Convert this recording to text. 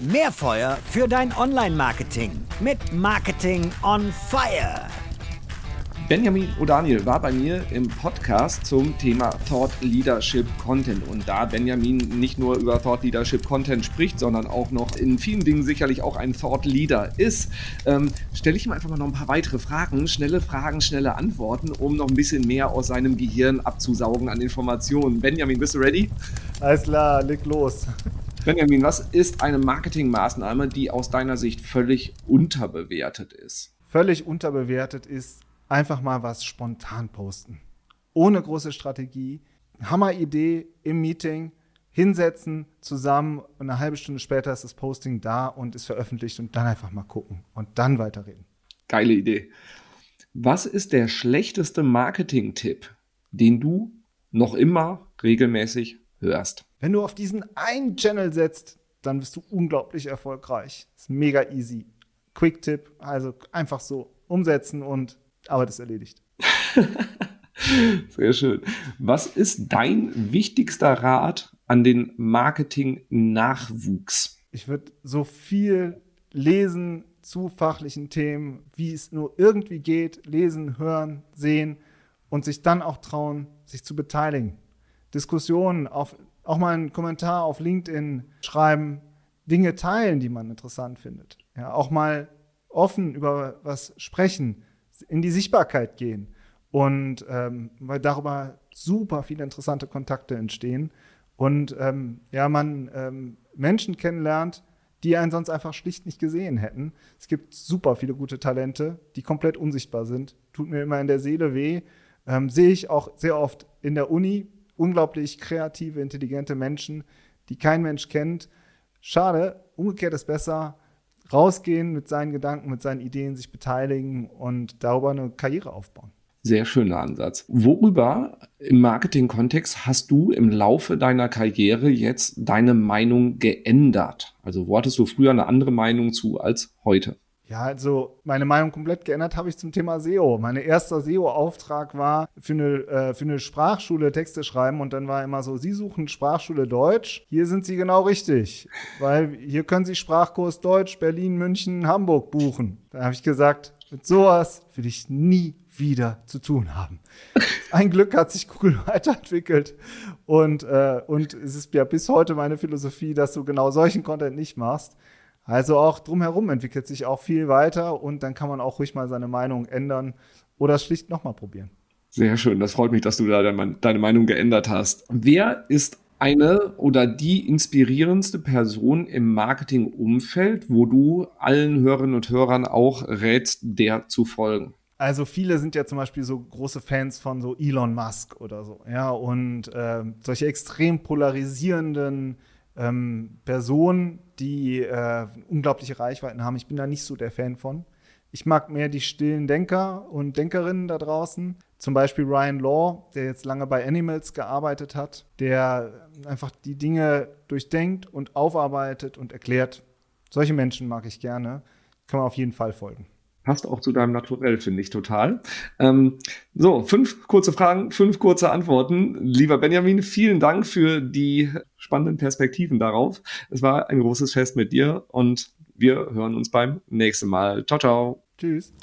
Mehr Feuer für dein Online-Marketing mit Marketing on Fire. Benjamin O'Daniel war bei mir im Podcast zum Thema Thought Leadership Content. Und da Benjamin nicht nur über Thought Leadership Content spricht, sondern auch noch in vielen Dingen sicherlich auch ein Thought Leader ist, ähm, stelle ich ihm einfach mal noch ein paar weitere Fragen. Schnelle Fragen, schnelle Antworten, um noch ein bisschen mehr aus seinem Gehirn abzusaugen an Informationen. Benjamin, bist du ready? Alles klar, leg los. Benjamin, was ist eine Marketingmaßnahme, die aus deiner Sicht völlig unterbewertet ist? Völlig unterbewertet ist einfach mal was spontan posten. Ohne große Strategie. Hammeridee im Meeting, hinsetzen, zusammen und eine halbe Stunde später ist das Posting da und ist veröffentlicht und dann einfach mal gucken und dann weiterreden. Geile Idee. Was ist der schlechteste Marketing-Tipp, den du noch immer regelmäßig hörst? Wenn du auf diesen einen Channel setzt, dann bist du unglaublich erfolgreich. ist mega easy. Quick-Tipp, also einfach so umsetzen und Arbeit ist erledigt. Sehr schön. Was ist dein wichtigster Rat an den Marketing-Nachwuchs? Ich würde so viel lesen zu fachlichen Themen, wie es nur irgendwie geht, lesen, hören, sehen und sich dann auch trauen, sich zu beteiligen. Diskussionen, auf, auch mal einen Kommentar auf LinkedIn schreiben, Dinge teilen, die man interessant findet. Ja, auch mal offen über was sprechen in die Sichtbarkeit gehen und ähm, weil darüber super viele interessante Kontakte entstehen und ähm, ja, man ähm, Menschen kennenlernt, die einen sonst einfach schlicht nicht gesehen hätten. Es gibt super viele gute Talente, die komplett unsichtbar sind. Tut mir immer in der Seele weh. Ähm, sehe ich auch sehr oft in der Uni unglaublich kreative, intelligente Menschen, die kein Mensch kennt. Schade, umgekehrt ist besser rausgehen mit seinen Gedanken, mit seinen Ideen, sich beteiligen und darüber eine Karriere aufbauen. Sehr schöner Ansatz. Worüber im Marketing-Kontext hast du im Laufe deiner Karriere jetzt deine Meinung geändert? Also wo hattest du früher eine andere Meinung zu als heute? Ja, also meine Meinung komplett geändert habe ich zum Thema SEO. Mein erster SEO-Auftrag war für eine, äh, für eine Sprachschule Texte schreiben und dann war immer so, Sie suchen Sprachschule Deutsch. Hier sind Sie genau richtig, weil hier können Sie Sprachkurs Deutsch Berlin, München, Hamburg buchen. Da habe ich gesagt, mit sowas will ich nie wieder zu tun haben. Ein Glück hat sich Google weiterentwickelt und, äh, und es ist ja bis heute meine Philosophie, dass du genau solchen Content nicht machst. Also auch drumherum entwickelt sich auch viel weiter und dann kann man auch ruhig mal seine Meinung ändern oder es schlicht nochmal probieren. Sehr schön, das freut mich, dass du da deine Meinung geändert hast. Wer ist eine oder die inspirierendste Person im Marketingumfeld, wo du allen Hörerinnen und Hörern auch rätst, der zu folgen? Also viele sind ja zum Beispiel so große Fans von so Elon Musk oder so, ja, und äh, solche extrem polarisierenden ähm, Personen, die äh, unglaubliche Reichweiten haben. Ich bin da nicht so der Fan von. Ich mag mehr die stillen Denker und Denkerinnen da draußen. Zum Beispiel Ryan Law, der jetzt lange bei Animals gearbeitet hat, der einfach die Dinge durchdenkt und aufarbeitet und erklärt. Solche Menschen mag ich gerne. Kann man auf jeden Fall folgen. Passt auch zu deinem Naturell, finde ich total. Ähm, so, fünf kurze Fragen, fünf kurze Antworten. Lieber Benjamin, vielen Dank für die spannenden Perspektiven darauf. Es war ein großes Fest mit dir und wir hören uns beim nächsten Mal. Ciao, ciao. Tschüss.